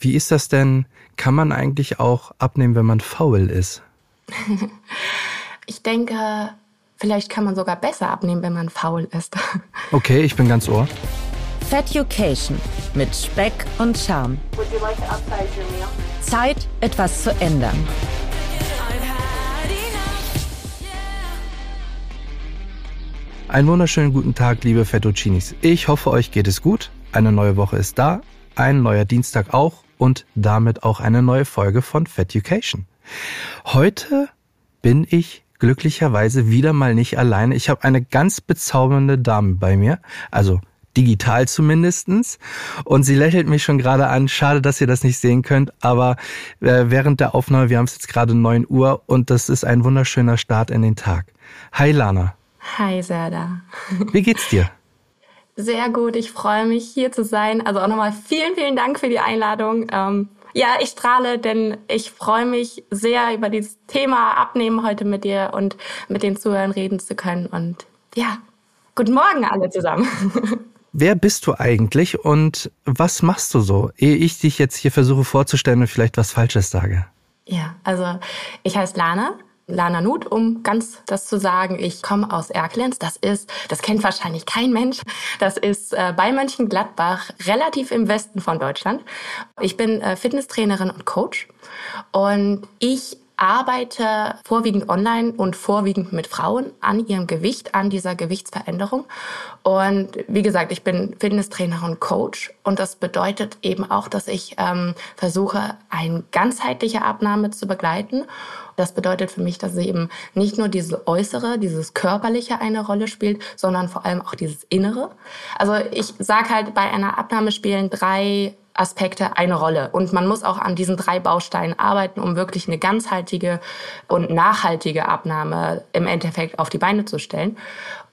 Wie ist das denn? Kann man eigentlich auch abnehmen, wenn man faul ist? ich denke, vielleicht kann man sogar besser abnehmen, wenn man faul ist. okay, ich bin ganz ohr. Feducation mit Speck und Charme. Like Zeit, etwas zu ändern. Einen wunderschönen guten Tag, liebe Fettuccinis. Ich hoffe, euch geht es gut. Eine neue Woche ist da, ein neuer Dienstag auch und damit auch eine neue Folge von Feducation. Heute bin ich glücklicherweise wieder mal nicht alleine. Ich habe eine ganz bezaubernde Dame bei mir, also digital zumindestens. Und sie lächelt mich schon gerade an. Schade, dass ihr das nicht sehen könnt, aber äh, während der Aufnahme, wir haben es jetzt gerade 9 Uhr und das ist ein wunderschöner Start in den Tag. Hi Lana. Hi Serda. Wie geht's dir? Sehr gut, ich freue mich hier zu sein. Also auch nochmal vielen, vielen Dank für die Einladung. Ähm, ja, ich strahle, denn ich freue mich sehr über dieses Thema Abnehmen heute mit dir und mit den Zuhörern reden zu können. Und ja, guten Morgen alle zusammen. Wer bist du eigentlich und was machst du so, ehe ich dich jetzt hier versuche vorzustellen und vielleicht was Falsches sage? Ja, also ich heiße Lana, Lana Nut, um ganz das zu sagen. Ich komme aus Erklenz. Das ist, das kennt wahrscheinlich kein Mensch. Das ist äh, bei Mönchengladbach, relativ im Westen von Deutschland. Ich bin äh, Fitnesstrainerin und Coach. Und ich arbeite vorwiegend online und vorwiegend mit Frauen an ihrem Gewicht, an dieser Gewichtsveränderung. Und wie gesagt, ich bin Fitnesstrainerin und Coach. Und das bedeutet eben auch, dass ich ähm, versuche, eine ganzheitliche Abnahme zu begleiten. Das bedeutet für mich, dass eben nicht nur diese äußere, dieses körperliche eine Rolle spielt, sondern vor allem auch dieses innere. Also ich sage halt, bei einer Abnahme spielen drei Aspekte eine Rolle. Und man muss auch an diesen drei Bausteinen arbeiten, um wirklich eine ganzheitliche und nachhaltige Abnahme im Endeffekt auf die Beine zu stellen.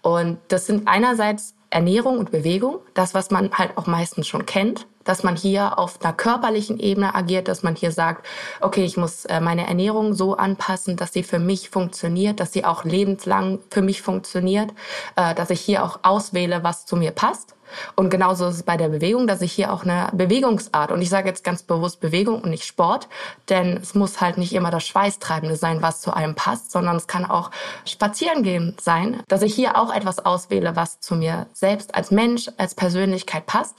Und das sind einerseits Ernährung und Bewegung, das, was man halt auch meistens schon kennt, dass man hier auf einer körperlichen Ebene agiert, dass man hier sagt, okay, ich muss äh, meine Ernährung so anpassen, dass sie für mich funktioniert, dass sie auch lebenslang für mich funktioniert, äh, dass ich hier auch auswähle, was zu mir passt. Und genauso ist es bei der Bewegung, dass ich hier auch eine Bewegungsart, und ich sage jetzt ganz bewusst Bewegung und nicht Sport, denn es muss halt nicht immer das Schweißtreibende sein, was zu einem passt, sondern es kann auch Spazierengehen sein, dass ich hier auch etwas auswähle, was zu mir selbst als Mensch, als Persönlichkeit passt.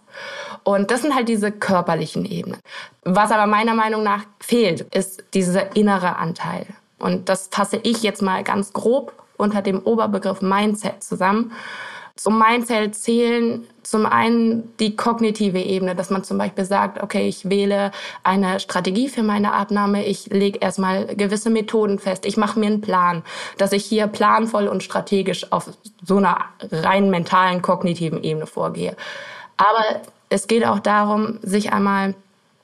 Und das sind halt diese körperlichen Ebenen. Was aber meiner Meinung nach fehlt, ist dieser innere Anteil. Und das fasse ich jetzt mal ganz grob unter dem Oberbegriff Mindset zusammen. Zum Mindset zählen zum einen die kognitive Ebene, dass man zum Beispiel sagt, okay, ich wähle eine Strategie für meine Abnahme, ich lege erstmal gewisse Methoden fest, ich mache mir einen Plan, dass ich hier planvoll und strategisch auf so einer rein mentalen, kognitiven Ebene vorgehe. Aber es geht auch darum, sich einmal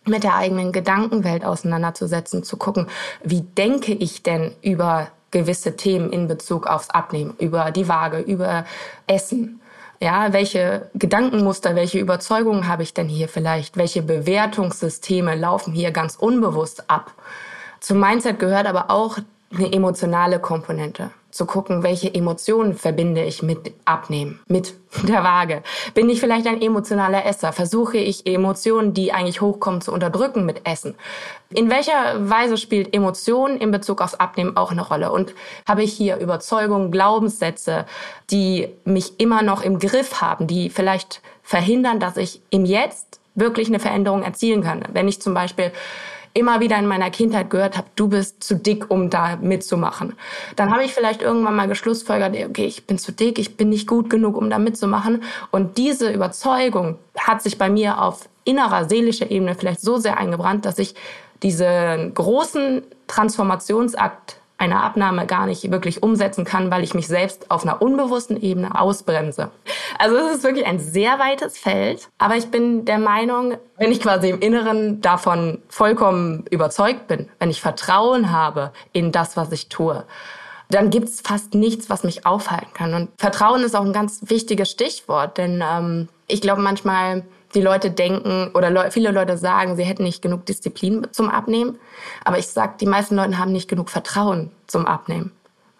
mit der eigenen Gedankenwelt auseinanderzusetzen, zu gucken, wie denke ich denn über gewisse Themen in Bezug aufs Abnehmen, über die Waage, über Essen. Ja, welche Gedankenmuster, welche Überzeugungen habe ich denn hier vielleicht? Welche Bewertungssysteme laufen hier ganz unbewusst ab? Zum Mindset gehört aber auch eine emotionale Komponente zu gucken, welche Emotionen verbinde ich mit Abnehmen, mit der Waage. Bin ich vielleicht ein emotionaler Esser? Versuche ich Emotionen, die eigentlich hochkommen, zu unterdrücken mit Essen? In welcher Weise spielt Emotion in Bezug aufs Abnehmen auch eine Rolle? Und habe ich hier Überzeugungen, Glaubenssätze, die mich immer noch im Griff haben, die vielleicht verhindern, dass ich im Jetzt wirklich eine Veränderung erzielen kann? Wenn ich zum Beispiel immer wieder in meiner Kindheit gehört habe, du bist zu dick, um da mitzumachen. Dann habe ich vielleicht irgendwann mal geschlussfolgert, okay, ich bin zu dick, ich bin nicht gut genug, um da mitzumachen. Und diese Überzeugung hat sich bei mir auf innerer, seelischer Ebene vielleicht so sehr eingebrannt, dass ich diesen großen Transformationsakt eine Abnahme gar nicht wirklich umsetzen kann, weil ich mich selbst auf einer unbewussten Ebene ausbremse. Also es ist wirklich ein sehr weites Feld, aber ich bin der Meinung, wenn ich quasi im Inneren davon vollkommen überzeugt bin, wenn ich Vertrauen habe in das, was ich tue, dann gibt's fast nichts, was mich aufhalten kann. Und Vertrauen ist auch ein ganz wichtiges Stichwort, denn ähm, ich glaube manchmal die Leute denken oder le viele Leute sagen, sie hätten nicht genug Disziplin zum Abnehmen. Aber ich sage, die meisten Leute haben nicht genug Vertrauen zum Abnehmen.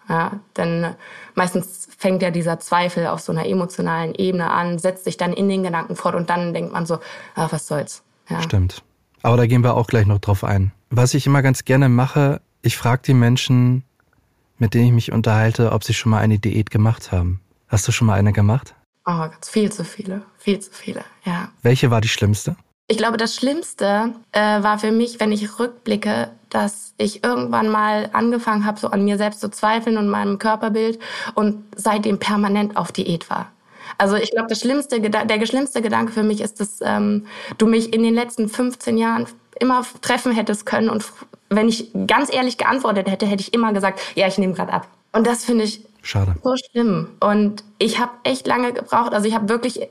Ja, denn meistens fängt ja dieser Zweifel auf so einer emotionalen Ebene an, setzt sich dann in den Gedanken fort und dann denkt man so, ach, was soll's. Ja. Stimmt. Aber da gehen wir auch gleich noch drauf ein. Was ich immer ganz gerne mache, ich frage die Menschen, mit denen ich mich unterhalte, ob sie schon mal eine Diät gemacht haben. Hast du schon mal eine gemacht? Oh, ganz viel zu viele, viel zu viele, ja. Welche war die schlimmste? Ich glaube, das Schlimmste äh, war für mich, wenn ich rückblicke, dass ich irgendwann mal angefangen habe, so an mir selbst zu zweifeln und meinem Körperbild und seitdem permanent auf Diät war. Also ich glaube, das schlimmste, der schlimmste Gedanke für mich ist, dass ähm, du mich in den letzten 15 Jahren immer treffen hättest können und wenn ich ganz ehrlich geantwortet hätte, hätte ich immer gesagt, ja, ich nehme gerade ab. Und das finde ich Schade. So schlimm. Und ich habe echt lange gebraucht, also ich habe wirklich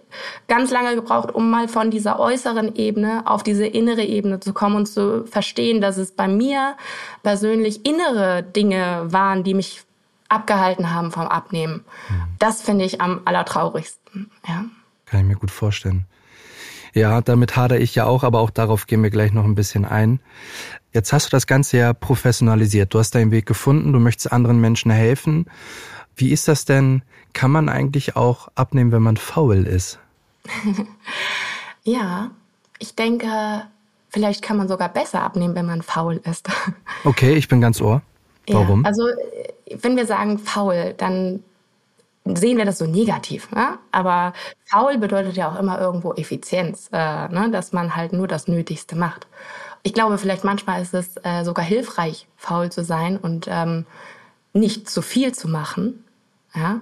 ganz lange gebraucht, um mal von dieser äußeren Ebene auf diese innere Ebene zu kommen und zu verstehen, dass es bei mir persönlich innere Dinge waren, die mich abgehalten haben vom Abnehmen. Mhm. Das finde ich am allertraurigsten. Ja. Kann ich mir gut vorstellen. Ja, damit hadere ich ja auch, aber auch darauf gehen wir gleich noch ein bisschen ein. Jetzt hast du das Ganze ja professionalisiert. Du hast deinen Weg gefunden, du möchtest anderen Menschen helfen. Wie ist das denn? Kann man eigentlich auch abnehmen, wenn man faul ist? ja, ich denke, vielleicht kann man sogar besser abnehmen, wenn man faul ist. okay, ich bin ganz ohr. Warum? Ja, also, wenn wir sagen faul, dann sehen wir das so negativ. Ne? Aber faul bedeutet ja auch immer irgendwo Effizienz, äh, ne? dass man halt nur das Nötigste macht. Ich glaube, vielleicht manchmal ist es äh, sogar hilfreich, faul zu sein und ähm, nicht zu viel zu machen. Ja?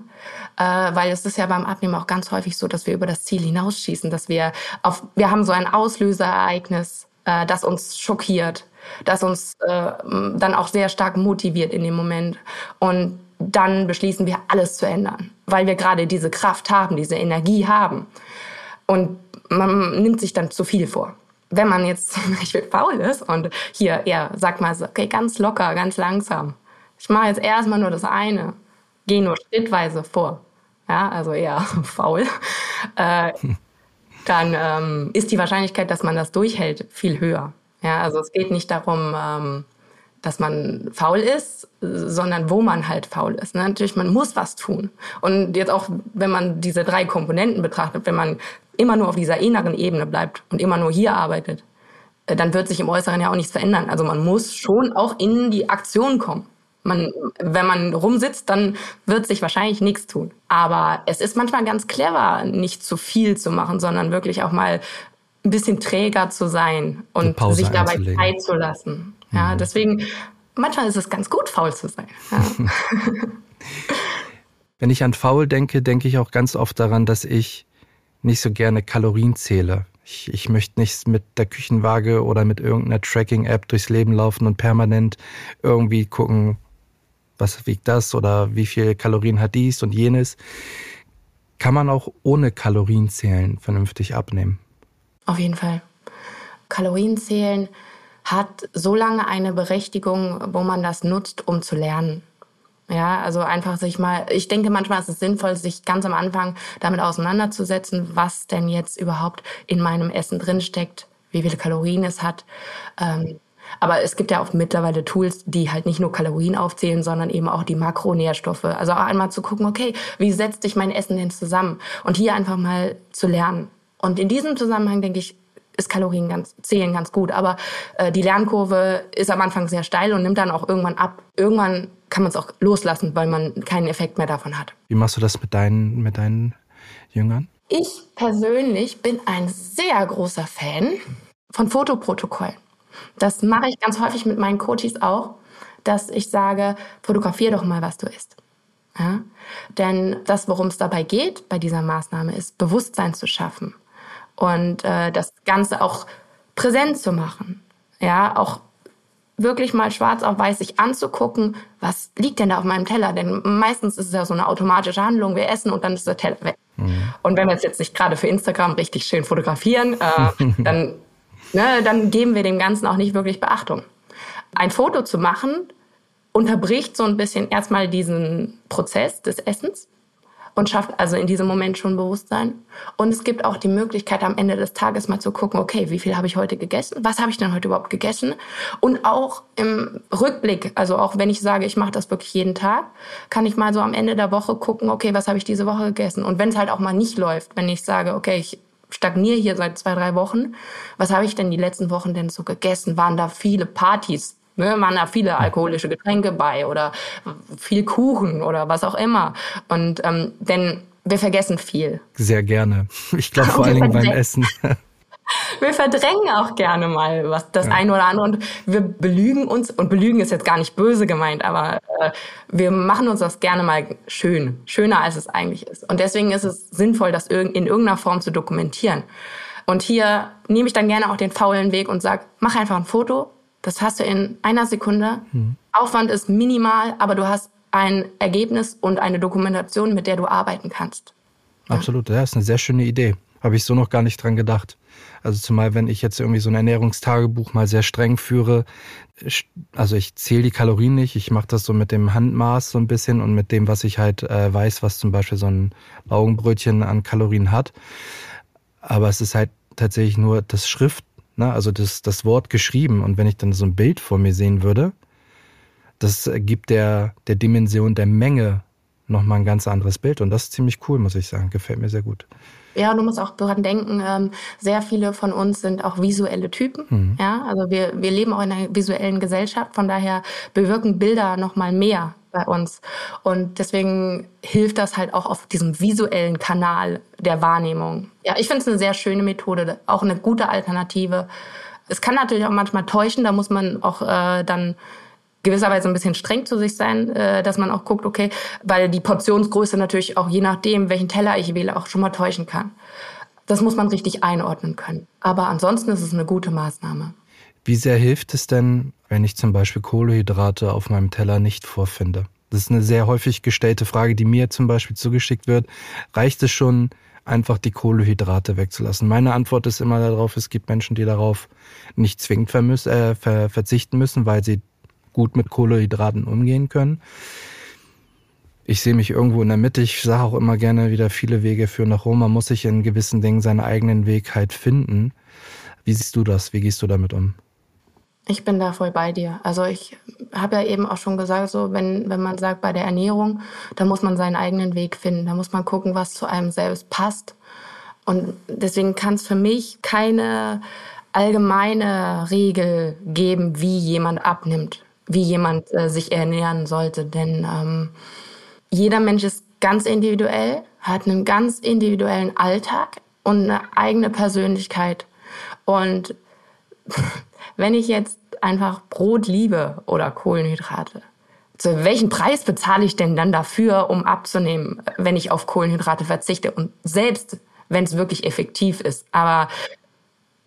Äh, weil es ist ja beim Abnehmen auch ganz häufig so, dass wir über das Ziel hinausschießen, dass wir auf, wir haben so ein Auslöserereignis, äh, das uns schockiert, das uns äh, dann auch sehr stark motiviert in dem Moment. Und dann beschließen wir, alles zu ändern, weil wir gerade diese Kraft haben, diese Energie haben. Und man nimmt sich dann zu viel vor. Wenn man jetzt zum Beispiel faul ist und hier, ja, sag mal so, okay, ganz locker, ganz langsam, ich mache jetzt erstmal nur das eine, gehe nur schrittweise vor, ja, also eher faul, äh, dann ähm, ist die Wahrscheinlichkeit, dass man das durchhält, viel höher. Ja, also es geht nicht darum, ähm, dass man faul ist, sondern wo man halt faul ist. Ne? Natürlich, man muss was tun. Und jetzt auch, wenn man diese drei Komponenten betrachtet, wenn man immer nur auf dieser inneren Ebene bleibt und immer nur hier arbeitet, äh, dann wird sich im Äußeren ja auch nichts verändern. Also man muss schon auch in die Aktion kommen. Man, wenn man rumsitzt, dann wird sich wahrscheinlich nichts tun. Aber es ist manchmal ganz clever, nicht zu viel zu machen, sondern wirklich auch mal ein bisschen träger zu sein und sich dabei. Zeit zu lassen. Ja, mhm. deswegen, manchmal ist es ganz gut, faul zu sein. Ja. Wenn ich an faul denke, denke ich auch ganz oft daran, dass ich nicht so gerne Kalorien zähle. Ich, ich möchte nicht mit der Küchenwaage oder mit irgendeiner Tracking-App durchs Leben laufen und permanent irgendwie gucken, was wiegt das oder wie viel Kalorien hat dies und jenes. Kann man auch ohne Kalorien zählen vernünftig abnehmen? Auf jeden Fall. Kalorien zählen hat so lange eine Berechtigung, wo man das nutzt, um zu lernen. Ja, also einfach sich mal, ich denke manchmal ist es sinnvoll, sich ganz am Anfang damit auseinanderzusetzen, was denn jetzt überhaupt in meinem Essen drinsteckt, wie viele Kalorien es hat. Ähm, aber es gibt ja auch mittlerweile Tools, die halt nicht nur Kalorien aufzählen, sondern eben auch die Makronährstoffe. Also auch einmal zu gucken, okay, wie setzt sich mein Essen denn zusammen? Und hier einfach mal zu lernen. Und in diesem Zusammenhang denke ich, ist Kalorien ganz, zählen ganz gut. Aber äh, die Lernkurve ist am Anfang sehr steil und nimmt dann auch irgendwann ab. Irgendwann kann man es auch loslassen, weil man keinen Effekt mehr davon hat. Wie machst du das mit deinen, mit deinen Jüngern? Ich persönlich bin ein sehr großer Fan von Fotoprotokollen. Das mache ich ganz häufig mit meinen Coaches auch, dass ich sage, fotografier doch mal, was du isst. Ja? Denn das, worum es dabei geht bei dieser Maßnahme, ist Bewusstsein zu schaffen und äh, das Ganze auch präsent zu machen. Ja, auch wirklich mal schwarz auf weiß sich anzugucken, was liegt denn da auf meinem Teller? Denn meistens ist es ja so eine automatische Handlung, wir essen und dann ist der Teller weg. Mhm. Und wenn wir es jetzt nicht gerade für Instagram richtig schön fotografieren, äh, dann ne, dann geben wir dem Ganzen auch nicht wirklich Beachtung. Ein Foto zu machen unterbricht so ein bisschen erstmal diesen Prozess des Essens und schafft also in diesem Moment schon Bewusstsein. Und es gibt auch die Möglichkeit, am Ende des Tages mal zu gucken, okay, wie viel habe ich heute gegessen? Was habe ich denn heute überhaupt gegessen? Und auch im Rückblick, also auch wenn ich sage, ich mache das wirklich jeden Tag, kann ich mal so am Ende der Woche gucken, okay, was habe ich diese Woche gegessen? Und wenn es halt auch mal nicht läuft, wenn ich sage, okay, ich stagniere hier seit zwei, drei Wochen. Was habe ich denn die letzten Wochen denn so gegessen? Waren da viele Partys? Ne, waren da viele alkoholische Getränke bei oder viel Kuchen oder was auch immer. Und ähm, denn wir vergessen viel. Sehr gerne. Ich glaube vor allen Dingen beim Essen. wir verdrängen auch gerne mal was das ja. eine oder andere und wir belügen uns und belügen ist jetzt gar nicht böse gemeint, aber äh, wir machen uns das gerne mal schön, schöner als es eigentlich ist. Und deswegen ist es sinnvoll, das in irgendeiner Form zu dokumentieren. Und hier nehme ich dann gerne auch den faulen Weg und sage, mach einfach ein Foto. Das hast du in einer Sekunde. Hm. Aufwand ist minimal, aber du hast ein Ergebnis und eine Dokumentation, mit der du arbeiten kannst. Absolut, ja, ist eine sehr schöne Idee. Habe ich so noch gar nicht dran gedacht. Also zumal, wenn ich jetzt irgendwie so ein Ernährungstagebuch mal sehr streng führe, also ich zähle die Kalorien nicht, ich mache das so mit dem Handmaß so ein bisschen und mit dem, was ich halt äh, weiß, was zum Beispiel so ein Augenbrötchen an Kalorien hat. Aber es ist halt tatsächlich nur das Schrift, ne? also das, das Wort geschrieben. Und wenn ich dann so ein Bild vor mir sehen würde, das gibt der, der Dimension der Menge nochmal ein ganz anderes Bild. Und das ist ziemlich cool, muss ich sagen. Gefällt mir sehr gut. Ja, du musst auch daran denken, ähm, sehr viele von uns sind auch visuelle Typen. Mhm. Ja, also wir, wir leben auch in einer visuellen Gesellschaft, von daher bewirken Bilder noch mal mehr bei uns. Und deswegen hilft das halt auch auf diesem visuellen Kanal der Wahrnehmung. Ja, ich finde es eine sehr schöne Methode, auch eine gute Alternative. Es kann natürlich auch manchmal täuschen, da muss man auch äh, dann gewisserweise ein bisschen streng zu sich sein, äh, dass man auch guckt, okay, weil die Portionsgröße natürlich auch je nachdem, welchen Teller ich wähle, auch schon mal täuschen kann. Das muss man richtig einordnen können. Aber ansonsten ist es eine gute Maßnahme. Wie sehr hilft es denn, wenn ich zum Beispiel Kohlehydrate auf meinem Teller nicht vorfinde? Das ist eine sehr häufig gestellte Frage, die mir zum Beispiel zugeschickt wird. Reicht es schon, einfach die Kohlehydrate wegzulassen? Meine Antwort ist immer darauf, es gibt Menschen, die darauf nicht zwingend äh, ver verzichten müssen, weil sie gut mit Kohlehydraten umgehen können. Ich sehe mich irgendwo in der Mitte. Ich sage auch immer gerne wieder, viele Wege führen nach Rom. Man muss sich in gewissen Dingen seinen eigenen Weg halt finden. Wie siehst du das? Wie gehst du damit um? Ich bin da voll bei dir. Also ich habe ja eben auch schon gesagt, so wenn, wenn man sagt, bei der Ernährung, da muss man seinen eigenen Weg finden. Da muss man gucken, was zu einem selbst passt. Und deswegen kann es für mich keine allgemeine Regel geben, wie jemand abnimmt wie jemand äh, sich ernähren sollte. Denn ähm, jeder Mensch ist ganz individuell, hat einen ganz individuellen Alltag und eine eigene Persönlichkeit. Und wenn ich jetzt einfach Brot liebe oder Kohlenhydrate, zu welchen Preis bezahle ich denn dann dafür, um abzunehmen, wenn ich auf Kohlenhydrate verzichte? Und selbst wenn es wirklich effektiv ist. Aber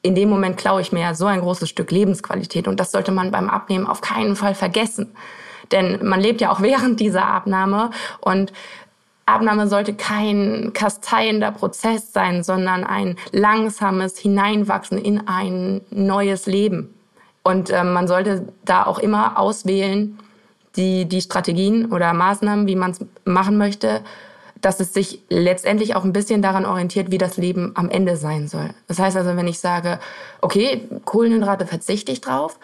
in dem Moment klaue ich mir ja so ein großes Stück Lebensqualität und das sollte man beim Abnehmen auf keinen Fall vergessen. Denn man lebt ja auch während dieser Abnahme und Abnahme sollte kein kasteiender Prozess sein, sondern ein langsames Hineinwachsen in ein neues Leben. Und äh, man sollte da auch immer auswählen, die, die Strategien oder Maßnahmen, wie man es machen möchte, dass es sich letztendlich auch ein bisschen daran orientiert, wie das Leben am Ende sein soll. Das heißt also, wenn ich sage, okay, Kohlenhydrate verzichte ich drauf,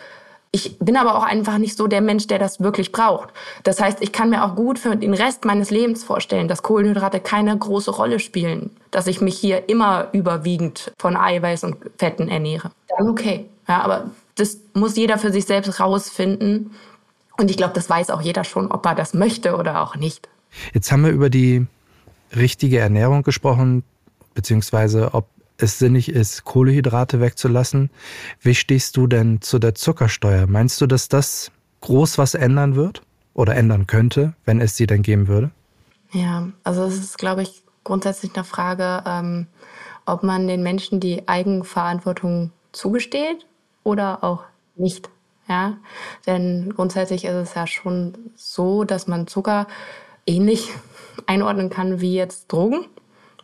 ich bin aber auch einfach nicht so der Mensch, der das wirklich braucht. Das heißt, ich kann mir auch gut für den Rest meines Lebens vorstellen, dass Kohlenhydrate keine große Rolle spielen, dass ich mich hier immer überwiegend von Eiweiß und Fetten ernähre. Dann okay. Ja, aber das muss jeder für sich selbst rausfinden. Und ich glaube, das weiß auch jeder schon, ob er das möchte oder auch nicht. Jetzt haben wir über die richtige Ernährung gesprochen, beziehungsweise ob es sinnig ist, Kohlehydrate wegzulassen. Wie stehst du denn zu der Zuckersteuer? Meinst du, dass das groß was ändern wird oder ändern könnte, wenn es sie denn geben würde? Ja, also es ist, glaube ich, grundsätzlich eine Frage, ähm, ob man den Menschen die Eigenverantwortung zugesteht oder auch nicht. Ja, denn grundsätzlich ist es ja schon so, dass man Zucker ähnlich einordnen kann wie jetzt Drogen.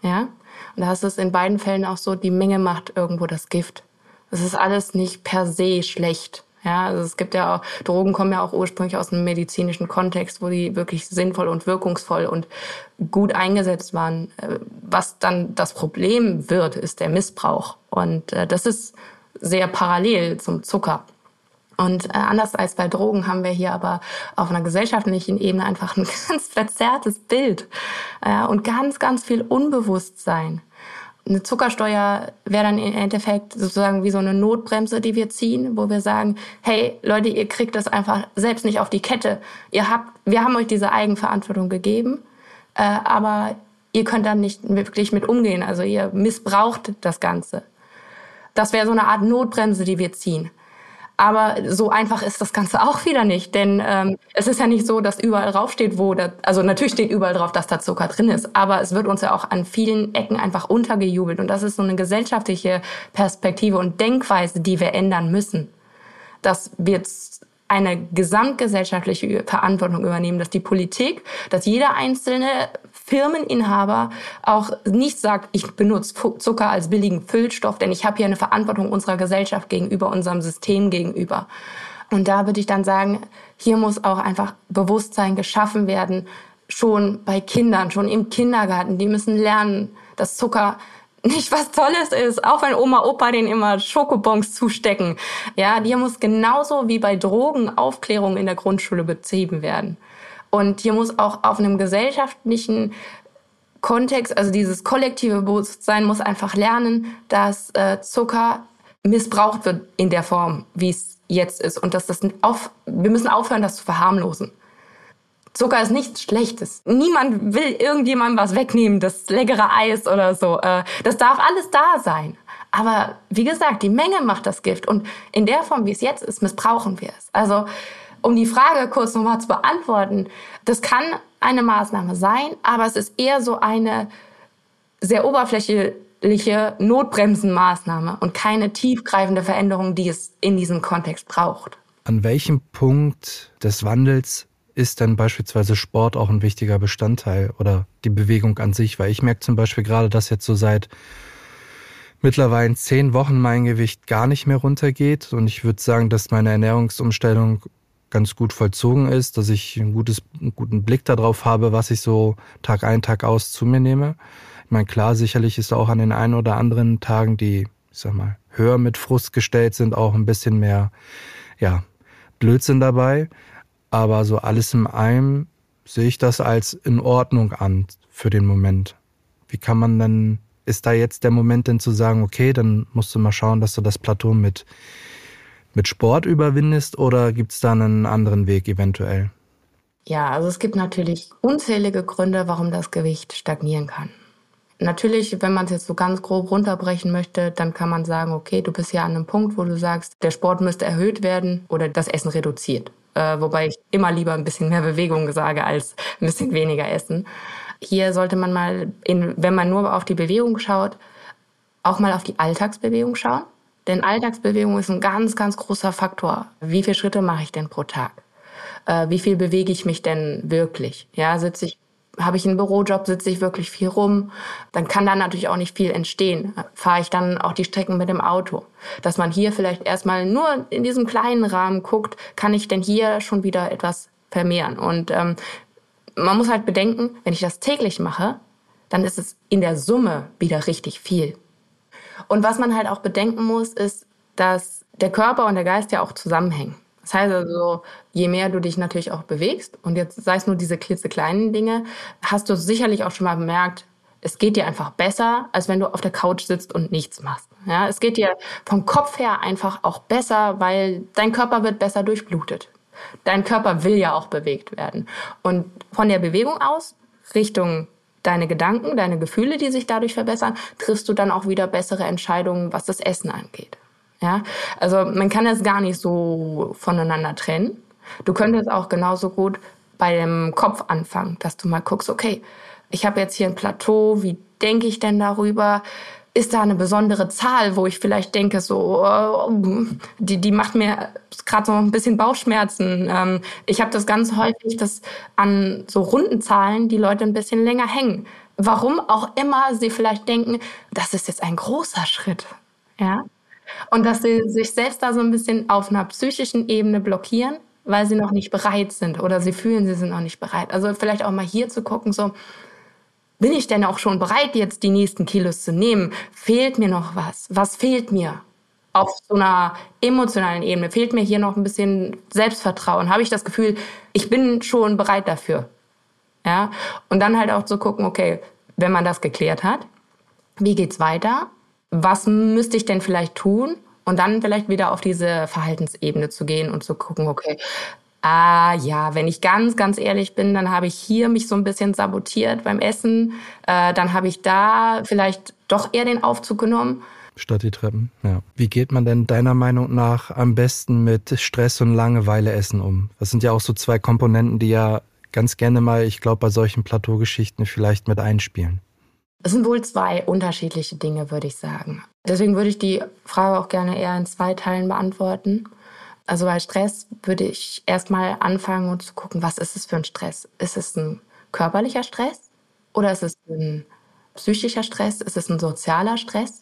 Ja? Und da ist es in beiden Fällen auch so, die Menge macht irgendwo das Gift. Es ist alles nicht per se schlecht. Ja, also es gibt ja auch, Drogen kommen ja auch ursprünglich aus einem medizinischen Kontext, wo die wirklich sinnvoll und wirkungsvoll und gut eingesetzt waren. Äh, was dann das Problem wird, ist der Missbrauch. Und äh, das ist sehr parallel zum Zucker. Und äh, anders als bei Drogen haben wir hier aber auf einer gesellschaftlichen Ebene einfach ein ganz verzerrtes Bild äh, und ganz, ganz viel Unbewusstsein. eine Zuckersteuer wäre dann im Endeffekt sozusagen wie so eine Notbremse, die wir ziehen, wo wir sagen, hey Leute, ihr kriegt das einfach selbst nicht auf die Kette. Ihr habt, wir haben euch diese Eigenverantwortung gegeben, äh, aber ihr könnt dann nicht wirklich mit umgehen. Also ihr missbraucht das Ganze. Das wäre so eine Art Notbremse, die wir ziehen. Aber so einfach ist das Ganze auch wieder nicht, denn ähm, es ist ja nicht so, dass überall draufsteht, wo, da, also natürlich steht überall drauf, dass da Zucker drin ist, aber es wird uns ja auch an vielen Ecken einfach untergejubelt und das ist so eine gesellschaftliche Perspektive und Denkweise, die wir ändern müssen. Dass wir eine gesamtgesellschaftliche Verantwortung übernehmen, dass die Politik, dass jeder einzelne Firmeninhaber auch nicht sagt, ich benutze Zucker als billigen Füllstoff, denn ich habe hier eine Verantwortung unserer Gesellschaft gegenüber, unserem System gegenüber. Und da würde ich dann sagen, hier muss auch einfach Bewusstsein geschaffen werden, schon bei Kindern, schon im Kindergarten. Die müssen lernen, dass Zucker nicht was Tolles ist, auch wenn Oma, Opa den immer Schokobons zustecken. Ja, hier muss genauso wie bei Drogen Aufklärung in der Grundschule betrieben werden. Und hier muss auch auf einem gesellschaftlichen Kontext, also dieses kollektive Bewusstsein muss einfach lernen, dass äh, Zucker missbraucht wird in der Form, wie es jetzt ist. Und dass das auf, wir müssen aufhören, das zu verharmlosen. Zucker ist nichts Schlechtes. Niemand will irgendjemandem was wegnehmen, das leckere Eis oder so. Äh, das darf alles da sein. Aber wie gesagt, die Menge macht das Gift. Und in der Form, wie es jetzt ist, missbrauchen wir es. Also, um die Frage kurz nochmal zu beantworten, das kann eine Maßnahme sein, aber es ist eher so eine sehr oberflächliche Notbremsenmaßnahme und keine tiefgreifende Veränderung, die es in diesem Kontext braucht. An welchem Punkt des Wandels ist dann beispielsweise Sport auch ein wichtiger Bestandteil oder die Bewegung an sich? Weil ich merke zum Beispiel gerade, dass jetzt so seit mittlerweile zehn Wochen mein Gewicht gar nicht mehr runtergeht und ich würde sagen, dass meine Ernährungsumstellung ganz gut vollzogen ist, dass ich ein gutes, einen guten Blick darauf habe, was ich so Tag ein, Tag aus zu mir nehme. Ich meine, klar, sicherlich ist auch an den einen oder anderen Tagen, die, ich sag mal, höher mit Frust gestellt sind, auch ein bisschen mehr, ja, Blödsinn dabei. Aber so alles in allem sehe ich das als in Ordnung an für den Moment. Wie kann man dann, ist da jetzt der Moment denn zu sagen, okay, dann musst du mal schauen, dass du das Plateau mit, mit Sport überwindest oder gibt es da einen anderen Weg eventuell? Ja, also es gibt natürlich unzählige Gründe, warum das Gewicht stagnieren kann. Natürlich, wenn man es jetzt so ganz grob runterbrechen möchte, dann kann man sagen, okay, du bist ja an einem Punkt, wo du sagst, der Sport müsste erhöht werden oder das Essen reduziert äh, wobei ich immer lieber ein bisschen mehr Bewegung sage als ein bisschen weniger Essen. Hier sollte man mal, in, wenn man nur auf die Bewegung schaut, auch mal auf die Alltagsbewegung schauen. Denn Alltagsbewegung ist ein ganz, ganz großer Faktor. Wie viele Schritte mache ich denn pro Tag? Äh, wie viel bewege ich mich denn wirklich? Ja, sitze ich habe ich einen Bürojob, sitze ich wirklich viel rum, dann kann da natürlich auch nicht viel entstehen. Fahre ich dann auch die Strecken mit dem Auto. Dass man hier vielleicht erstmal nur in diesem kleinen Rahmen guckt, kann ich denn hier schon wieder etwas vermehren. Und ähm, man muss halt bedenken, wenn ich das täglich mache, dann ist es in der Summe wieder richtig viel. Und was man halt auch bedenken muss, ist, dass der Körper und der Geist ja auch zusammenhängen. Das heißt also, je mehr du dich natürlich auch bewegst, und jetzt sei es nur diese klitzekleinen Dinge, hast du sicherlich auch schon mal bemerkt, es geht dir einfach besser, als wenn du auf der Couch sitzt und nichts machst. Ja, es geht dir vom Kopf her einfach auch besser, weil dein Körper wird besser durchblutet. Dein Körper will ja auch bewegt werden. Und von der Bewegung aus Richtung deine Gedanken, deine Gefühle, die sich dadurch verbessern, triffst du dann auch wieder bessere Entscheidungen, was das Essen angeht. Ja, also man kann das gar nicht so voneinander trennen. Du könntest auch genauso gut bei dem Kopf anfangen, dass du mal guckst, okay, ich habe jetzt hier ein Plateau, wie denke ich denn darüber? Ist da eine besondere Zahl, wo ich vielleicht denke, so, oh, die, die macht mir gerade so ein bisschen Bauchschmerzen. Ähm, ich habe das ganz häufig, dass an so runden Zahlen die Leute ein bisschen länger hängen. Warum auch immer sie vielleicht denken, das ist jetzt ein großer Schritt. Ja, und dass sie sich selbst da so ein bisschen auf einer psychischen Ebene blockieren, weil sie noch nicht bereit sind oder sie fühlen, sie sind noch nicht bereit. Also vielleicht auch mal hier zu gucken, so, bin ich denn auch schon bereit, jetzt die nächsten Kilos zu nehmen? Fehlt mir noch was? Was fehlt mir? Auf so einer emotionalen Ebene fehlt mir hier noch ein bisschen Selbstvertrauen. Habe ich das Gefühl, ich bin schon bereit dafür? Ja. Und dann halt auch zu gucken, okay, wenn man das geklärt hat, wie geht's weiter? Was müsste ich denn vielleicht tun? Und dann vielleicht wieder auf diese Verhaltensebene zu gehen und zu gucken, okay, Ah ja, wenn ich ganz, ganz ehrlich bin, dann habe ich hier mich so ein bisschen sabotiert beim Essen. Äh, dann habe ich da vielleicht doch eher den Aufzug genommen. Statt die Treppen, ja. Wie geht man denn deiner Meinung nach am besten mit Stress und Langeweile essen um? Das sind ja auch so zwei Komponenten, die ja ganz gerne mal, ich glaube, bei solchen Plateaugeschichten vielleicht mit einspielen. Es sind wohl zwei unterschiedliche Dinge, würde ich sagen. Deswegen würde ich die Frage auch gerne eher in zwei Teilen beantworten. Also bei Stress würde ich erstmal anfangen und zu gucken, was ist es für ein Stress? Ist es ein körperlicher Stress oder ist es ein psychischer Stress? Ist es ein sozialer Stress?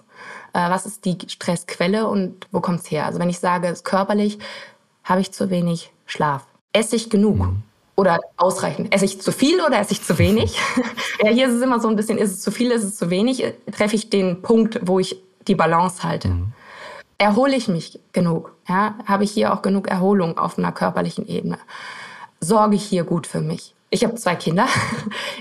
Äh, was ist die Stressquelle und wo kommt es her? Also wenn ich sage, körperlich, habe ich zu wenig Schlaf. Esse ich genug? Mhm. Oder ausreichend. Esse ich zu viel oder esse ich zu wenig? ja, hier ist es immer so ein bisschen, ist es zu viel, ist es zu wenig? Treffe ich den Punkt, wo ich die Balance halte? Mhm erhole ich mich genug? Ja, habe ich hier auch genug Erholung auf einer körperlichen Ebene? Sorge ich hier gut für mich? Ich habe zwei Kinder.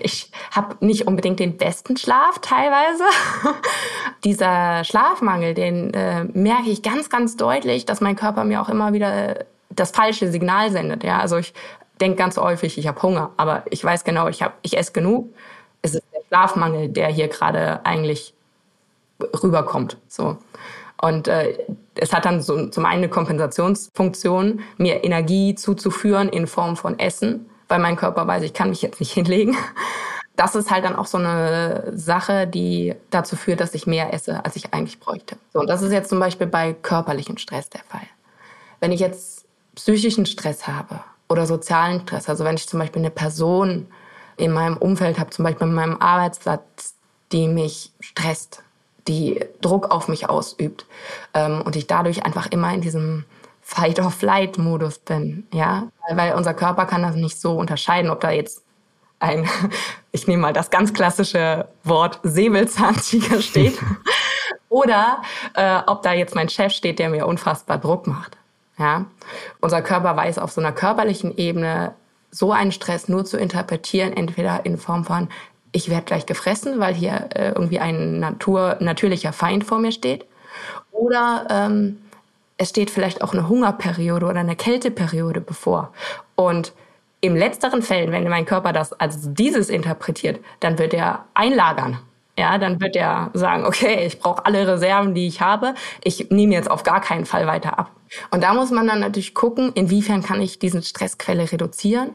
Ich habe nicht unbedingt den besten Schlaf teilweise. Dieser Schlafmangel, den äh, merke ich ganz, ganz deutlich, dass mein Körper mir auch immer wieder das falsche Signal sendet. Ja, also ich denke ganz häufig, ich habe Hunger, aber ich weiß genau, ich habe, ich esse genug. Es ist der Schlafmangel, der hier gerade eigentlich rüberkommt. So. Und äh, es hat dann so, zum einen eine Kompensationsfunktion, mir Energie zuzuführen in Form von Essen, weil mein Körper weiß, ich kann mich jetzt nicht hinlegen. Das ist halt dann auch so eine Sache, die dazu führt, dass ich mehr esse, als ich eigentlich bräuchte. So, und das ist jetzt zum Beispiel bei körperlichem Stress der Fall. Wenn ich jetzt psychischen Stress habe oder sozialen Stress, also wenn ich zum Beispiel eine Person in meinem Umfeld habe, zum Beispiel in meinem Arbeitsplatz, die mich stresst, die Druck auf mich ausübt ähm, und ich dadurch einfach immer in diesem Fight-or-Flight-Modus bin, ja, weil unser Körper kann das nicht so unterscheiden, ob da jetzt ein, ich nehme mal das ganz klassische Wort Säbelzahntiger steht oder äh, ob da jetzt mein Chef steht, der mir unfassbar Druck macht. Ja, unser Körper weiß auf so einer körperlichen Ebene so einen Stress nur zu interpretieren, entweder in Form von ich werde gleich gefressen, weil hier äh, irgendwie ein Natur, natürlicher Feind vor mir steht. Oder ähm, es steht vielleicht auch eine Hungerperiode oder eine Kälteperiode bevor. Und im letzteren Fällen, wenn mein Körper das als dieses interpretiert, dann wird er einlagern. Ja, dann wird er sagen, okay, ich brauche alle Reserven, die ich habe. Ich nehme jetzt auf gar keinen Fall weiter ab. Und da muss man dann natürlich gucken, inwiefern kann ich diese Stressquelle reduzieren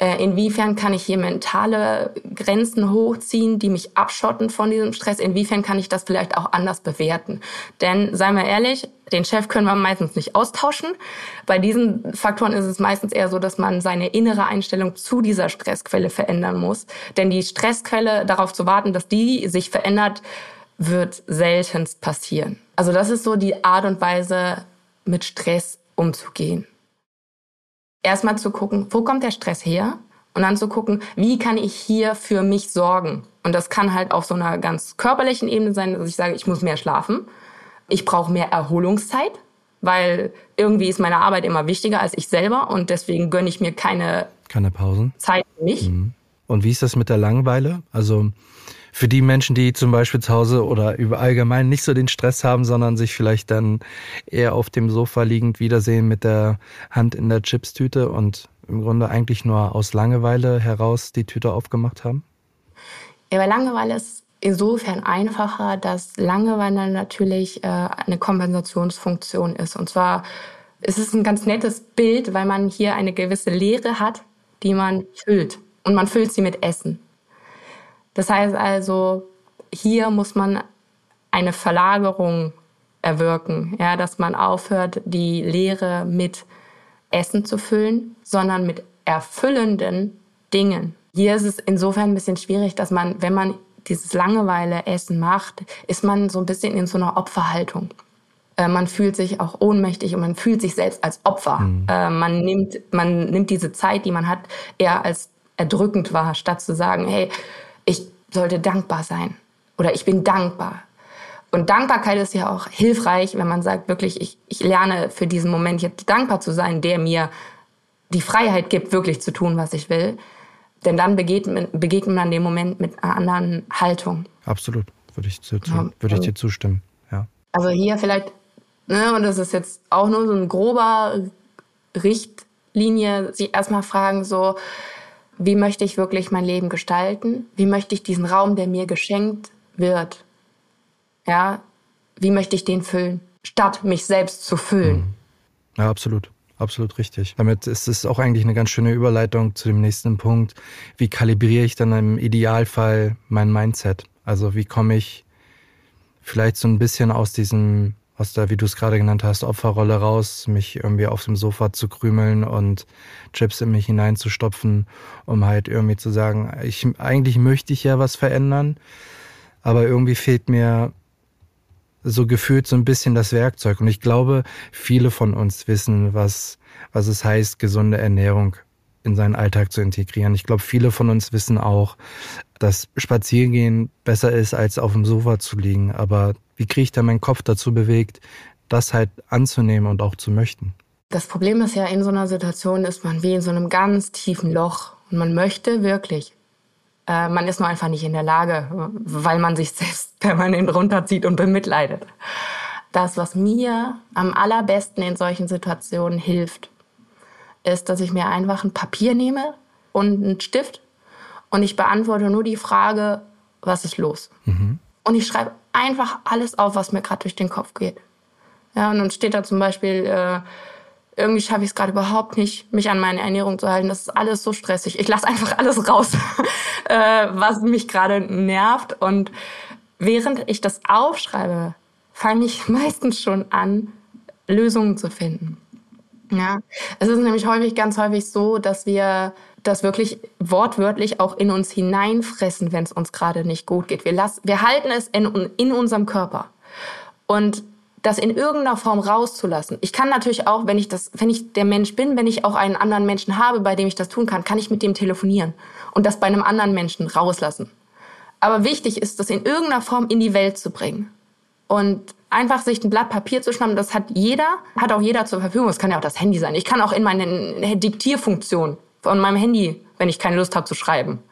äh, inwiefern kann ich hier mentale Grenzen hochziehen, die mich abschotten von diesem Stress? Inwiefern kann ich das vielleicht auch anders bewerten? Denn, seien wir ehrlich, den Chef können wir meistens nicht austauschen. Bei diesen Faktoren ist es meistens eher so, dass man seine innere Einstellung zu dieser Stressquelle verändern muss. Denn die Stressquelle, darauf zu warten, dass die sich verändert, wird seltenst passieren. Also das ist so die Art und Weise, mit Stress umzugehen erstmal zu gucken, wo kommt der Stress her? Und dann zu gucken, wie kann ich hier für mich sorgen? Und das kann halt auf so einer ganz körperlichen Ebene sein, dass ich sage, ich muss mehr schlafen. Ich brauche mehr Erholungszeit, weil irgendwie ist meine Arbeit immer wichtiger als ich selber und deswegen gönne ich mir keine, keine Pausen. Zeit für mich. Mhm. Und wie ist das mit der Langeweile? Also für die Menschen, die zum Beispiel zu Hause oder über allgemein nicht so den Stress haben, sondern sich vielleicht dann eher auf dem Sofa liegend wiedersehen mit der Hand in der Chipstüte und im Grunde eigentlich nur aus Langeweile heraus die Tüte aufgemacht haben? Ja, bei Langeweile ist insofern einfacher, dass Langeweile natürlich äh, eine Kompensationsfunktion ist. Und zwar ist es ein ganz nettes Bild, weil man hier eine gewisse Leere hat, die man füllt. Und man füllt sie mit Essen. Das heißt also, hier muss man eine Verlagerung erwirken, ja, dass man aufhört, die Lehre mit Essen zu füllen, sondern mit erfüllenden Dingen. Hier ist es insofern ein bisschen schwierig, dass man, wenn man dieses Langeweile-Essen macht, ist man so ein bisschen in so einer Opferhaltung. Äh, man fühlt sich auch ohnmächtig und man fühlt sich selbst als Opfer. Mhm. Äh, man nimmt, man nimmt diese Zeit, die man hat, eher als erdrückend wahr, statt zu sagen, hey, sollte dankbar sein oder ich bin dankbar. Und Dankbarkeit ist ja auch hilfreich, wenn man sagt, wirklich, ich, ich lerne für diesen Moment jetzt dankbar zu sein, der mir die Freiheit gibt, wirklich zu tun, was ich will. Denn dann begegnet, begegnet man dem Moment mit einer anderen Haltung. Absolut. würde ich, zu, ja, würde ich dir zustimmen. Ja. Also hier vielleicht, ne, und das ist jetzt auch nur so ein grober Richtlinie, sich erstmal fragen, so, wie möchte ich wirklich mein Leben gestalten? Wie möchte ich diesen Raum, der mir geschenkt wird, ja, wie möchte ich den füllen, statt mich selbst zu füllen? Mhm. Ja, absolut. Absolut richtig. Damit ist es auch eigentlich eine ganz schöne Überleitung zu dem nächsten Punkt. Wie kalibriere ich dann im Idealfall mein Mindset? Also wie komme ich vielleicht so ein bisschen aus diesem, aus der, wie du es gerade genannt hast, Opferrolle raus, mich irgendwie auf dem Sofa zu krümeln und Chips in mich hineinzustopfen, um halt irgendwie zu sagen, ich, eigentlich möchte ich ja was verändern, aber irgendwie fehlt mir so gefühlt so ein bisschen das Werkzeug. Und ich glaube, viele von uns wissen, was, was es heißt, gesunde Ernährung in seinen Alltag zu integrieren. Ich glaube, viele von uns wissen auch, dass Spaziergehen besser ist, als auf dem Sofa zu liegen. Aber wie kriege ich da meinen Kopf dazu bewegt, das halt anzunehmen und auch zu möchten? Das Problem ist ja, in so einer Situation ist man wie in so einem ganz tiefen Loch. Und man möchte wirklich äh, man ist nur einfach nicht in der Lage, weil man sich selbst permanent runterzieht und bemitleidet. Das, was mir am allerbesten in solchen Situationen hilft, ist, dass ich mir einfach ein Papier nehme und einen Stift und ich beantworte nur die Frage, was ist los? Mhm. Und ich schreibe einfach alles auf, was mir gerade durch den Kopf geht. Ja, und dann steht da zum Beispiel, äh, irgendwie schaffe ich es gerade überhaupt nicht, mich an meine Ernährung zu halten. Das ist alles so stressig. Ich lasse einfach alles raus, äh, was mich gerade nervt. Und während ich das aufschreibe, fange ich meistens schon an, Lösungen zu finden. Ja, es ist nämlich häufig, ganz häufig so, dass wir das wirklich wortwörtlich auch in uns hineinfressen, wenn es uns gerade nicht gut geht. Wir, lassen, wir halten es in, in unserem Körper. Und das in irgendeiner Form rauszulassen. Ich kann natürlich auch, wenn ich das, wenn ich der Mensch bin, wenn ich auch einen anderen Menschen habe, bei dem ich das tun kann, kann ich mit dem telefonieren und das bei einem anderen Menschen rauslassen. Aber wichtig ist, das in irgendeiner Form in die Welt zu bringen. Und einfach sich ein Blatt Papier zu schnappen, das hat jeder, hat auch jeder zur Verfügung. Das kann ja auch das Handy sein. Ich kann auch in meine Diktierfunktion von meinem Handy, wenn ich keine Lust habe zu schreiben.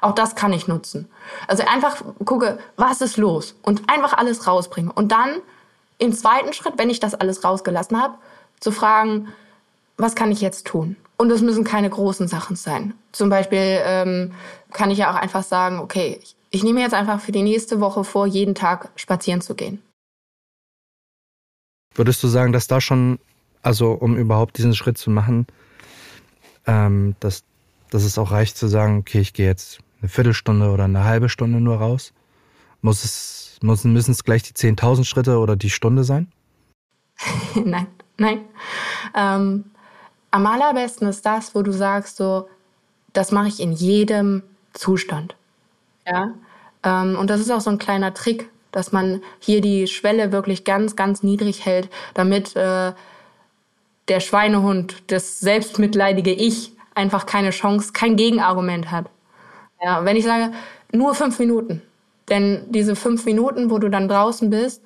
Auch das kann ich nutzen. Also einfach gucke, was ist los? Und einfach alles rausbringen. Und dann im zweiten Schritt, wenn ich das alles rausgelassen habe, zu fragen, was kann ich jetzt tun? Und es müssen keine großen Sachen sein. Zum Beispiel ähm, kann ich ja auch einfach sagen, okay, ich, ich nehme jetzt einfach für die nächste Woche vor, jeden Tag spazieren zu gehen. Würdest du sagen, dass da schon, also um überhaupt diesen Schritt zu machen, ähm, dass, dass es auch reicht zu sagen, okay, ich gehe jetzt eine Viertelstunde oder eine halbe Stunde nur raus? Muss es Müssen, müssen es gleich die 10.000 Schritte oder die Stunde sein? nein, nein. Ähm, am allerbesten ist das, wo du sagst, so, das mache ich in jedem Zustand. Ja. Ähm, und das ist auch so ein kleiner Trick, dass man hier die Schwelle wirklich ganz, ganz niedrig hält, damit äh, der Schweinehund, das selbstmitleidige Ich einfach keine Chance, kein Gegenargument hat. Ja, wenn ich sage, nur fünf Minuten, denn diese fünf Minuten, wo du dann draußen bist,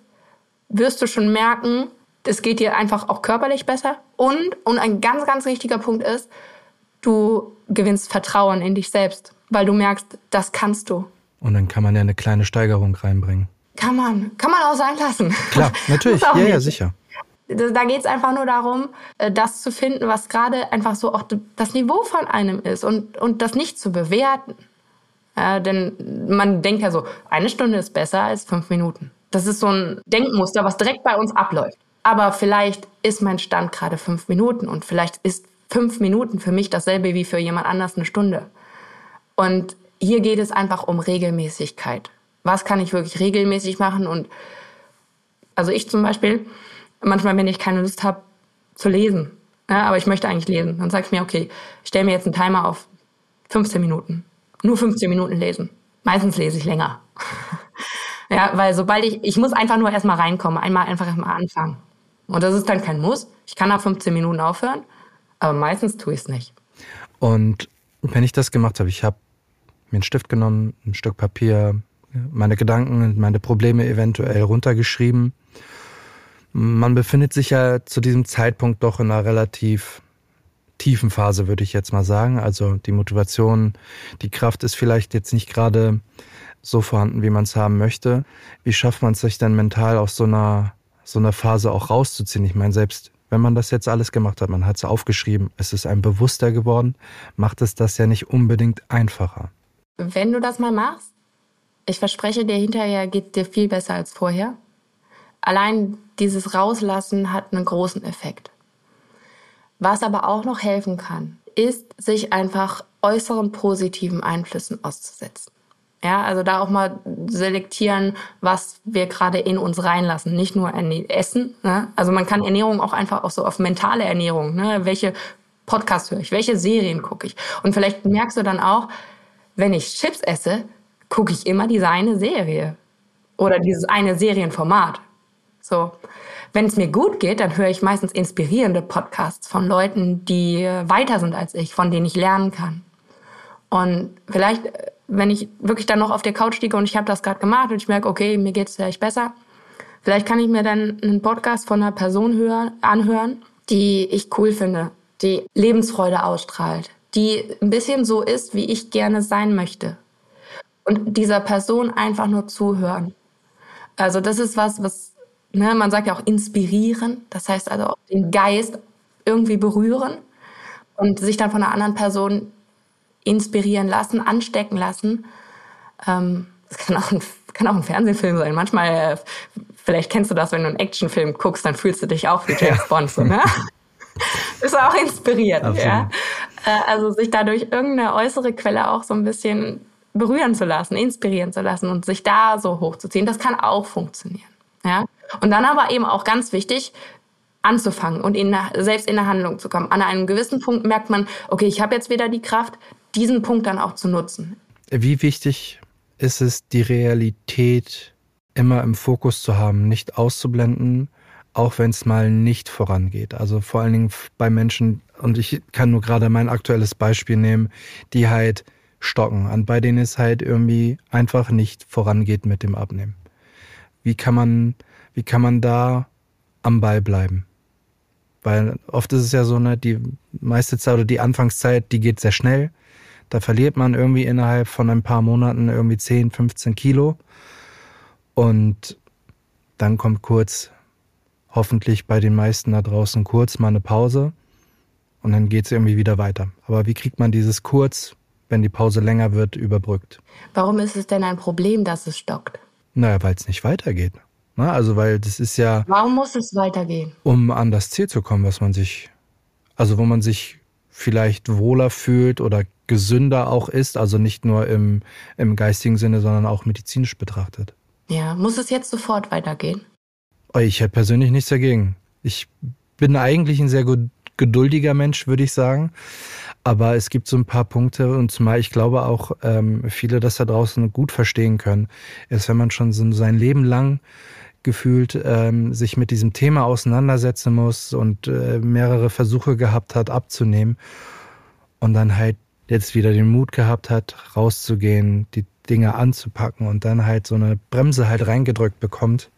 wirst du schon merken, es geht dir einfach auch körperlich besser. Und, und ein ganz, ganz wichtiger Punkt ist, du gewinnst Vertrauen in dich selbst, weil du merkst, das kannst du. Und dann kann man ja eine kleine Steigerung reinbringen. Kann man. Kann man auch sein lassen. Klar, natürlich. ja, ja, sicher. Da geht es einfach nur darum, äh, das zu finden, was gerade einfach so auch das Niveau von einem ist und, und das nicht zu bewerten. Ja, denn man denkt ja so, eine Stunde ist besser als fünf Minuten. Das ist so ein Denkmuster, was direkt bei uns abläuft. Aber vielleicht ist mein Stand gerade fünf Minuten und vielleicht ist fünf Minuten für mich dasselbe wie für jemand anders eine Stunde. Und hier geht es einfach um Regelmäßigkeit. Was kann ich wirklich regelmäßig machen? Und also ich zum Beispiel, manchmal, wenn ich keine Lust habe zu lesen, ja, aber ich möchte eigentlich lesen, dann sage ich mir, okay, ich stelle mir jetzt einen Timer auf 15 Minuten nur 15 Minuten lesen. Meistens lese ich länger. ja, weil sobald ich, ich muss einfach nur erstmal reinkommen, einmal einfach erstmal anfangen. Und das ist dann kein Muss. Ich kann nach 15 Minuten aufhören, aber meistens tue ich es nicht. Und wenn ich das gemacht habe, ich habe mir einen Stift genommen, ein Stück Papier, meine Gedanken und meine Probleme eventuell runtergeschrieben. Man befindet sich ja zu diesem Zeitpunkt doch in einer relativ tiefen Phase, würde ich jetzt mal sagen. Also die Motivation, die Kraft ist vielleicht jetzt nicht gerade so vorhanden, wie man es haben möchte. Wie schafft man es sich denn mental aus so einer, so einer Phase auch rauszuziehen? Ich meine, selbst wenn man das jetzt alles gemacht hat, man hat es aufgeschrieben, es ist einem bewusster geworden, macht es das ja nicht unbedingt einfacher. Wenn du das mal machst, ich verspreche dir, hinterher geht dir viel besser als vorher. Allein dieses Rauslassen hat einen großen Effekt. Was aber auch noch helfen kann, ist, sich einfach äußeren positiven Einflüssen auszusetzen. Ja, also da auch mal selektieren, was wir gerade in uns reinlassen, nicht nur Essen. Ne? Also man kann Ernährung auch einfach auch so auf mentale Ernährung, ne? welche Podcasts höre ich, welche Serien gucke ich. Und vielleicht merkst du dann auch, wenn ich Chips esse, gucke ich immer diese eine Serie oder dieses eine Serienformat. So. Wenn es mir gut geht, dann höre ich meistens inspirierende Podcasts von Leuten, die weiter sind als ich, von denen ich lernen kann. Und vielleicht wenn ich wirklich dann noch auf der Couch liege und ich habe das gerade gemacht und ich merke, okay, mir geht es vielleicht besser, vielleicht kann ich mir dann einen Podcast von einer Person hören, anhören, die ich cool finde, die Lebensfreude ausstrahlt, die ein bisschen so ist, wie ich gerne sein möchte. Und dieser Person einfach nur zuhören. Also das ist was, was, ne, man sagt ja auch inspirieren. Das heißt also auch den Geist irgendwie berühren und sich dann von einer anderen Person inspirieren lassen, anstecken lassen. Ähm, das kann auch, ein, kann auch ein Fernsehfilm sein. Manchmal, äh, vielleicht kennst du das, wenn du einen Actionfilm guckst, dann fühlst du dich auch wie James Bond. So, ne? Bist auch inspiriert. Ja? Äh, also sich dadurch irgendeine äußere Quelle auch so ein bisschen berühren zu lassen, inspirieren zu lassen und sich da so hochzuziehen, das kann auch funktionieren. Ja? Und dann aber eben auch ganz wichtig, anzufangen und in, selbst in der Handlung zu kommen. An einem gewissen Punkt merkt man, okay, ich habe jetzt wieder die Kraft, diesen Punkt dann auch zu nutzen. Wie wichtig ist es, die Realität immer im Fokus zu haben, nicht auszublenden, auch wenn es mal nicht vorangeht. Also vor allen Dingen bei Menschen, und ich kann nur gerade mein aktuelles Beispiel nehmen, die halt stocken, und bei denen es halt irgendwie einfach nicht vorangeht mit dem Abnehmen. Wie kann man, wie kann man da am Ball bleiben? Weil oft ist es ja so, ne, die meiste Zeit oder die Anfangszeit, die geht sehr schnell. Da verliert man irgendwie innerhalb von ein paar Monaten irgendwie 10, 15 Kilo. Und dann kommt kurz, hoffentlich bei den meisten da draußen kurz mal eine Pause. Und dann geht es irgendwie wieder weiter. Aber wie kriegt man dieses kurz, wenn die Pause länger wird, überbrückt? Warum ist es denn ein Problem, dass es stockt? Naja, weil es nicht weitergeht. Na, also weil das ist ja. Warum muss es weitergehen? Um an das Ziel zu kommen, was man sich, also wo man sich vielleicht wohler fühlt oder gesünder auch ist, also nicht nur im, im geistigen Sinne, sondern auch medizinisch betrachtet. Ja, muss es jetzt sofort weitergehen? Ich hätte persönlich nichts dagegen. Ich bin eigentlich ein sehr geduldiger Mensch, würde ich sagen. Aber es gibt so ein paar Punkte und zumal ich glaube auch ähm, viele das da draußen gut verstehen können, ist, wenn man schon so sein Leben lang gefühlt ähm, sich mit diesem Thema auseinandersetzen muss und äh, mehrere Versuche gehabt hat abzunehmen und dann halt jetzt wieder den Mut gehabt hat, rauszugehen, die Dinge anzupacken und dann halt so eine Bremse halt reingedrückt bekommt,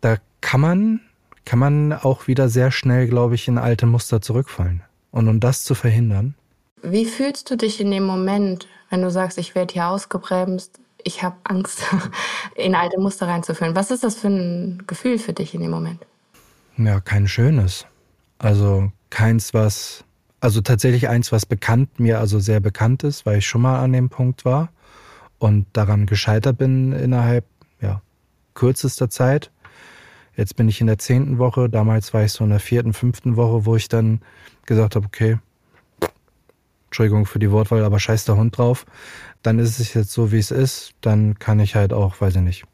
da kann man, kann man auch wieder sehr schnell, glaube ich, in alte Muster zurückfallen. Und um das zu verhindern. Wie fühlst du dich in dem Moment, wenn du sagst, ich werde hier ausgebremst, ich habe Angst, in alte Muster reinzuführen. Was ist das für ein Gefühl für dich in dem Moment? Ja, kein schönes. Also keins, was, also tatsächlich eins, was bekannt, mir also sehr bekannt ist, weil ich schon mal an dem Punkt war und daran gescheitert bin innerhalb, ja, kürzester Zeit. Jetzt bin ich in der zehnten Woche, damals war ich so in der vierten, fünften Woche, wo ich dann gesagt habe, okay, Entschuldigung für die Wortwahl, aber scheiß der Hund drauf dann ist es jetzt so, wie es ist, dann kann ich halt auch, weiß ich nicht,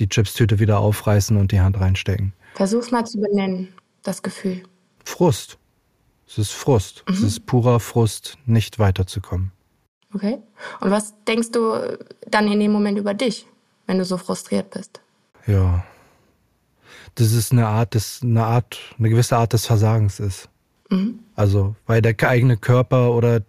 die Chipstüte wieder aufreißen und die Hand reinstecken. Versuch's mal zu benennen, das Gefühl. Frust. Es ist Frust. Mhm. Es ist purer Frust, nicht weiterzukommen. Okay. Und was denkst du dann in dem Moment über dich, wenn du so frustriert bist? Ja. Das ist eine Art, des, eine Art, eine gewisse Art des Versagens ist. Mhm. Also, weil der eigene Körper oder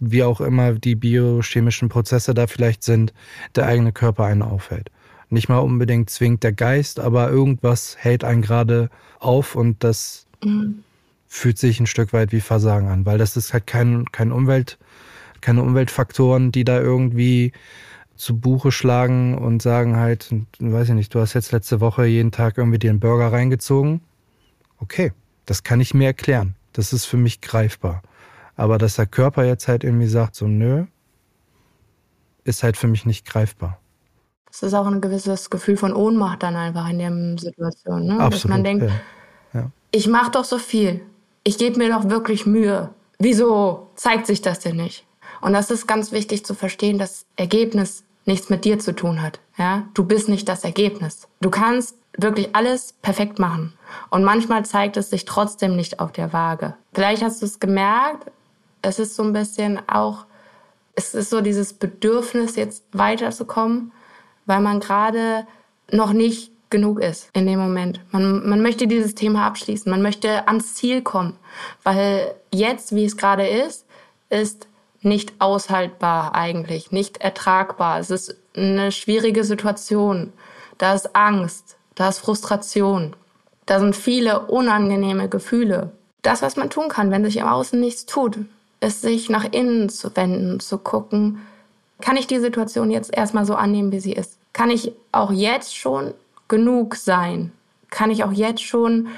wie auch immer die biochemischen Prozesse da vielleicht sind, der eigene Körper einen aufhält. Nicht mal unbedingt zwingt der Geist, aber irgendwas hält einen gerade auf und das mhm. fühlt sich ein Stück weit wie Versagen an, weil das ist halt kein, kein Umwelt, keine Umweltfaktoren, die da irgendwie zu Buche schlagen und sagen halt, weiß ich nicht, du hast jetzt letzte Woche jeden Tag irgendwie dir einen Burger reingezogen. Okay, das kann ich mir erklären. Das ist für mich greifbar. Aber dass der Körper jetzt halt irgendwie sagt, so nö, ist halt für mich nicht greifbar. Es ist auch ein gewisses Gefühl von Ohnmacht dann einfach in der Situation. Ne? Absolut, Dass man denkt, ja. Ja. ich mache doch so viel. Ich gebe mir doch wirklich Mühe. Wieso zeigt sich das denn nicht? Und das ist ganz wichtig zu verstehen, dass Ergebnis nichts mit dir zu tun hat. Ja? Du bist nicht das Ergebnis. Du kannst wirklich alles perfekt machen. Und manchmal zeigt es sich trotzdem nicht auf der Waage. Vielleicht hast du es gemerkt, es ist so ein bisschen auch, es ist so dieses Bedürfnis, jetzt weiterzukommen, weil man gerade noch nicht genug ist in dem Moment. Man, man möchte dieses Thema abschließen, man möchte ans Ziel kommen, weil jetzt, wie es gerade ist, ist nicht aushaltbar eigentlich, nicht ertragbar. Es ist eine schwierige Situation. Da ist Angst, da ist Frustration, da sind viele unangenehme Gefühle. Das, was man tun kann, wenn sich im Außen nichts tut, ist sich nach innen zu wenden, zu gucken, kann ich die Situation jetzt erstmal so annehmen, wie sie ist? Kann ich auch jetzt schon genug sein? Kann ich auch jetzt schon,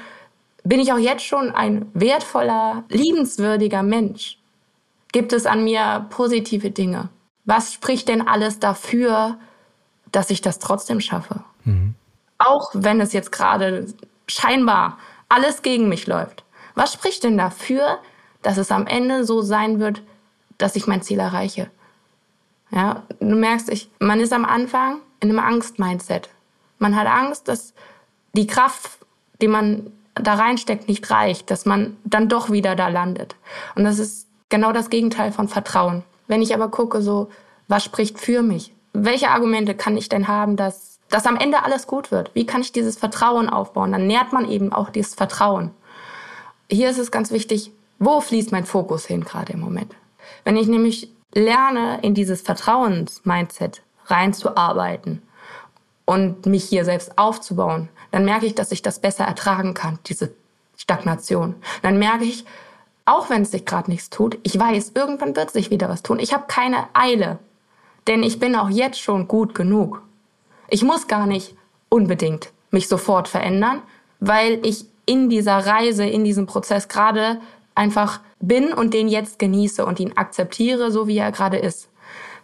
bin ich auch jetzt schon ein wertvoller, liebenswürdiger Mensch? Gibt es an mir positive Dinge? Was spricht denn alles dafür, dass ich das trotzdem schaffe? Mhm. Auch wenn es jetzt gerade scheinbar alles gegen mich läuft. Was spricht denn dafür, dass es am Ende so sein wird, dass ich mein Ziel erreiche? Ja, du merkst, ich, man ist am Anfang in einem Angst-Mindset. Man hat Angst, dass die Kraft, die man da reinsteckt, nicht reicht, dass man dann doch wieder da landet. Und das ist genau das Gegenteil von Vertrauen. Wenn ich aber gucke, so, was spricht für mich? Welche Argumente kann ich denn haben, dass, dass am Ende alles gut wird? Wie kann ich dieses Vertrauen aufbauen? Dann nährt man eben auch dieses Vertrauen. Hier ist es ganz wichtig, wo fließt mein Fokus hin gerade im Moment? Wenn ich nämlich lerne, in dieses Vertrauens-Mindset reinzuarbeiten und mich hier selbst aufzubauen, dann merke ich, dass ich das besser ertragen kann, diese Stagnation. Dann merke ich, auch wenn es sich gerade nichts tut, ich weiß, irgendwann wird sich wieder was tun. Ich habe keine Eile, denn ich bin auch jetzt schon gut genug. Ich muss gar nicht unbedingt mich sofort verändern, weil ich in dieser Reise, in diesem Prozess gerade einfach bin und den jetzt genieße und ihn akzeptiere, so wie er gerade ist.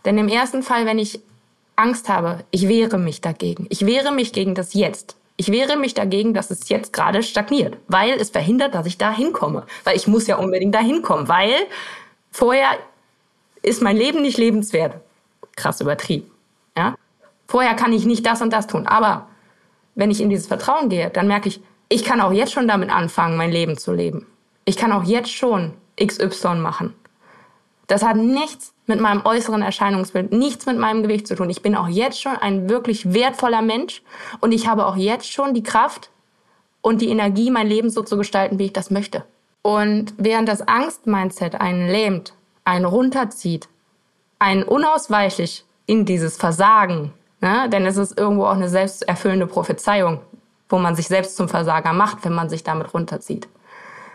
Denn im ersten Fall, wenn ich Angst habe, ich wehre mich dagegen. Ich wehre mich gegen das Jetzt. Ich wehre mich dagegen, dass es jetzt gerade stagniert, weil es verhindert, dass ich da hinkomme. Weil ich muss ja unbedingt da hinkommen, weil vorher ist mein Leben nicht lebenswert. Krass übertrieben. Ja? Vorher kann ich nicht das und das tun. Aber wenn ich in dieses Vertrauen gehe, dann merke ich, ich kann auch jetzt schon damit anfangen, mein Leben zu leben. Ich kann auch jetzt schon XY machen. Das hat nichts mit meinem äußeren Erscheinungsbild, nichts mit meinem Gewicht zu tun. Ich bin auch jetzt schon ein wirklich wertvoller Mensch und ich habe auch jetzt schon die Kraft und die Energie, mein Leben so zu gestalten, wie ich das möchte. Und während das Angst-Mindset einen lähmt, einen runterzieht, einen unausweichlich in dieses Versagen, ne? denn es ist irgendwo auch eine selbsterfüllende Prophezeiung, wo man sich selbst zum Versager macht, wenn man sich damit runterzieht.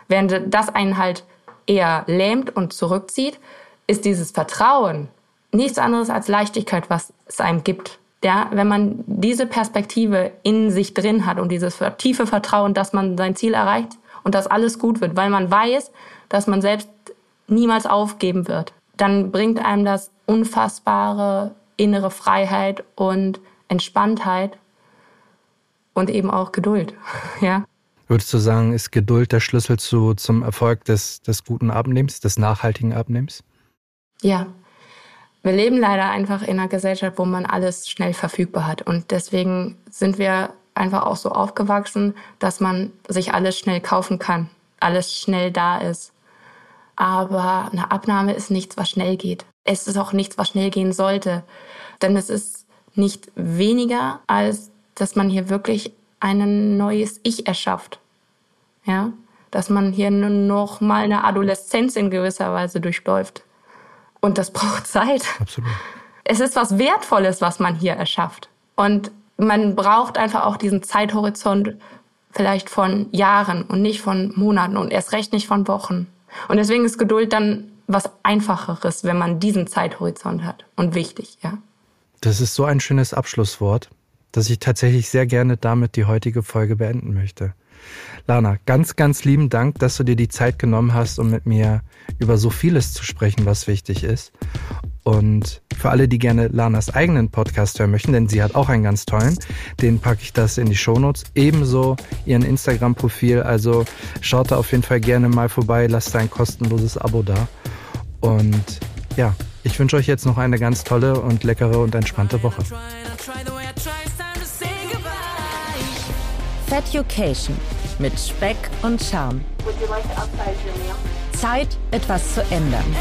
Während das einen halt eher lähmt und zurückzieht, ist dieses Vertrauen nichts anderes als Leichtigkeit, was es einem gibt. Ja, wenn man diese Perspektive in sich drin hat und dieses tiefe Vertrauen, dass man sein Ziel erreicht und dass alles gut wird, weil man weiß, dass man selbst niemals aufgeben wird, dann bringt einem das unfassbare innere Freiheit und Entspanntheit und eben auch Geduld. Ja. Würdest du sagen, ist Geduld der Schlüssel zu, zum Erfolg des, des guten Abnehmens, des nachhaltigen Abnehmens? Ja, wir leben leider einfach in einer Gesellschaft, wo man alles schnell verfügbar hat. Und deswegen sind wir einfach auch so aufgewachsen, dass man sich alles schnell kaufen kann, alles schnell da ist. Aber eine Abnahme ist nichts, was schnell geht. Es ist auch nichts, was schnell gehen sollte. Denn es ist nicht weniger, als dass man hier wirklich ein neues Ich erschafft. Ja? Dass man hier noch mal eine Adoleszenz in gewisser Weise durchläuft. Und das braucht Zeit. Absolut. Es ist was Wertvolles, was man hier erschafft. Und man braucht einfach auch diesen Zeithorizont vielleicht von Jahren und nicht von Monaten und erst recht nicht von Wochen. Und deswegen ist Geduld dann was Einfacheres, wenn man diesen Zeithorizont hat und wichtig, ja. Das ist so ein schönes Abschlusswort, dass ich tatsächlich sehr gerne damit die heutige Folge beenden möchte. Lana, ganz, ganz lieben Dank, dass du dir die Zeit genommen hast, um mit mir über so vieles zu sprechen, was wichtig ist. Und für alle, die gerne Lanas eigenen Podcast hören möchten, denn sie hat auch einen ganz tollen, den packe ich das in die Shownotes. Ebenso ihren Instagram-Profil. Also schaut da auf jeden Fall gerne mal vorbei, lasst ein kostenloses Abo da. Und ja, ich wünsche euch jetzt noch eine ganz tolle und leckere und entspannte Woche. Feducation mit Speck und Charme. Zeit, etwas zu ändern.